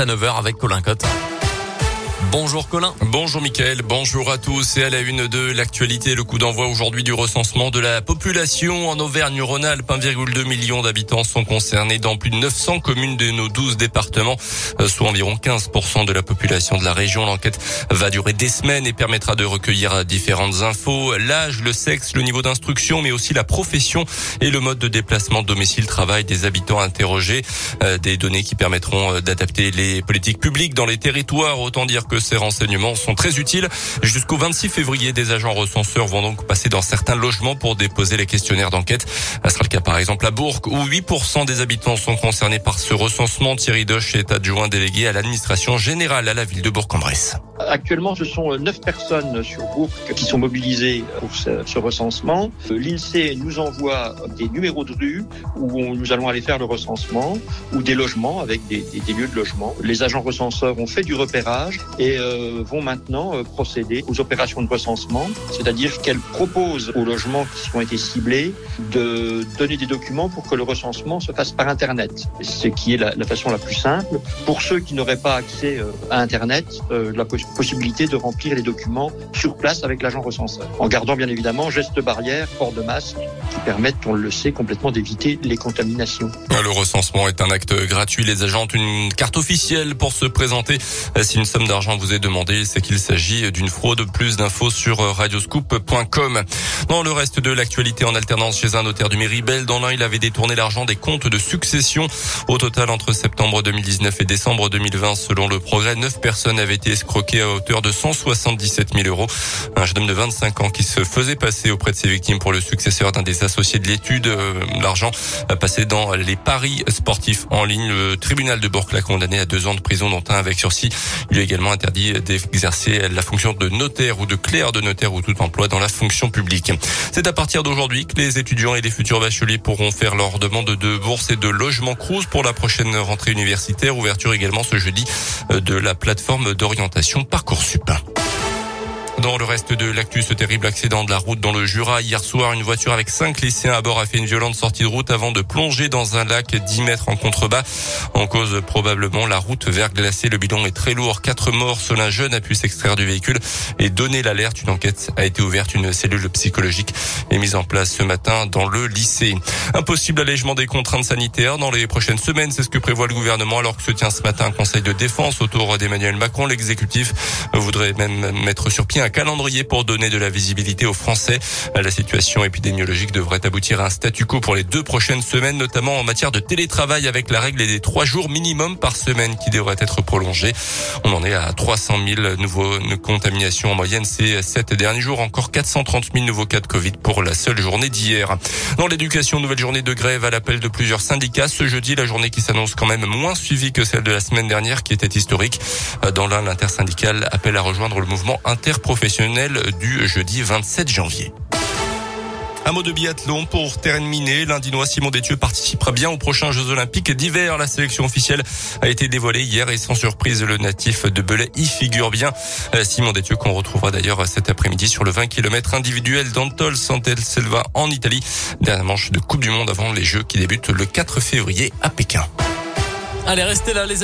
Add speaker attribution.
Speaker 1: à 9h avec Colin Cotte. Bonjour Colin.
Speaker 2: Bonjour Mickaël, bonjour à tous et à la une de l'actualité, le coup d'envoi aujourd'hui du recensement de la population en Auvergne-Rhône-Alpes. 1,2 million d'habitants sont concernés dans plus de 900 communes de nos 12 départements, euh, soit environ 15% de la population de la région. L'enquête va durer des semaines et permettra de recueillir différentes infos, l'âge, le sexe, le niveau d'instruction, mais aussi la profession et le mode de déplacement domicile-travail des habitants interrogés. Euh, des données qui permettront euh, d'adapter les politiques publiques dans les territoires. Autant dire que ces renseignements sont très utiles. Jusqu'au 26 février, des agents recenseurs vont donc passer dans certains logements pour déposer les questionnaires d'enquête. Ce sera le cas par exemple à Bourg où 8% des habitants sont concernés par ce recensement. Thierry Doche est adjoint délégué à l'administration générale à la ville de Bourg-en-Bresse.
Speaker 3: Actuellement, ce sont neuf personnes sur Bourg qui sont mobilisées pour ce, recensement. L'INSEE nous envoie des numéros de rue où nous allons aller faire le recensement ou des logements avec des, des lieux de logement. Les agents recenseurs ont fait du repérage et euh, vont maintenant euh, procéder aux opérations de recensement, c'est-à-dire qu'elles proposent aux logements qui ont été ciblés de donner des documents pour que le recensement se fasse par Internet, ce qui est la, façon la plus simple. Pour ceux qui n'auraient pas accès euh, à Internet, la possibilité de remplir les documents sur place avec l'agent recenseur, en gardant bien évidemment gestes barrières, port de masque, qui permettent, on le sait, complètement d'éviter les contaminations.
Speaker 2: Le recensement est un acte gratuit. Les agents ont une carte officielle pour se présenter. Si une somme d'argent vous est demandé, c'est qu'il s'agit d'une fraude. Plus d'infos sur radioscoop.com. Dans le reste de l'actualité en alternance chez un notaire du Méribel, dans l'un, il avait détourné l'argent des comptes de succession. Au total, entre septembre 2019 et décembre 2020, selon le progrès, neuf personnes avaient été escroquées à hauteur de 177 000 euros. Un jeune homme de 25 ans qui se faisait passer auprès de ses victimes pour le successeur d'un des associés de l'étude. Euh, l'argent a passé dans les paris sportifs en ligne. Le tribunal de Bourg l'a condamné à deux ans de prison, dont un avec sursis. Il a également interdit d'exercer la fonction de notaire ou de clerc de notaire ou tout emploi dans la fonction publique. C'est à partir d'aujourd'hui que les étudiants et les futurs bacheliers pourront faire leur demande de bourse et de logement Cruz pour la prochaine rentrée universitaire. Ouverture également ce jeudi euh, de la plateforme d'orientation Parcoursup. Dans le reste de l'actu, ce terrible accident de la route dans le Jura. Hier soir, une voiture avec cinq lycéens à bord a fait une violente sortie de route avant de plonger dans un lac 10 mètres en contrebas. En cause, probablement, la route verglacée. Le bidon est très lourd. Quatre morts. Seul un jeune a pu s'extraire du véhicule et donner l'alerte. Une enquête a été ouverte. Une cellule psychologique est mise en place ce matin dans le lycée. Un possible allègement des contraintes sanitaires dans les prochaines semaines. C'est ce que prévoit le gouvernement alors que se tient ce matin un conseil de défense autour d'Emmanuel Macron. L'exécutif voudrait même mettre sur pied un calendrier pour donner de la visibilité aux Français. La situation épidémiologique devrait aboutir à un statu quo pour les deux prochaines semaines, notamment en matière de télétravail avec la règle des trois jours minimum par semaine qui devrait être prolongée. On en est à 300 000 nouveaux contaminations en moyenne ces sept derniers jours. Encore 430 000 nouveaux cas de Covid pour la seule journée d'hier. Dans l'éducation, nouvelle journée de grève à l'appel de plusieurs syndicats. Ce jeudi, la journée qui s'annonce quand même moins suivie que celle de la semaine dernière qui était historique. Dans l'un, l'intersyndical appelle à rejoindre le mouvement interprofessionnel professionnel du jeudi 27 janvier. Un mot de biathlon pour terminer. L'Indinois Simon Détieux participera bien aux prochains Jeux Olympiques d'hiver. La sélection officielle a été dévoilée hier et sans surprise, le natif de Belay y figure bien. Euh, Simon Détieux qu'on retrouvera d'ailleurs cet après-midi sur le 20 km individuel d'Antol Santel Selva en Italie. Dernière manche de Coupe du Monde avant les Jeux qui débutent le 4 février à Pékin.
Speaker 1: Allez, restez là les amis.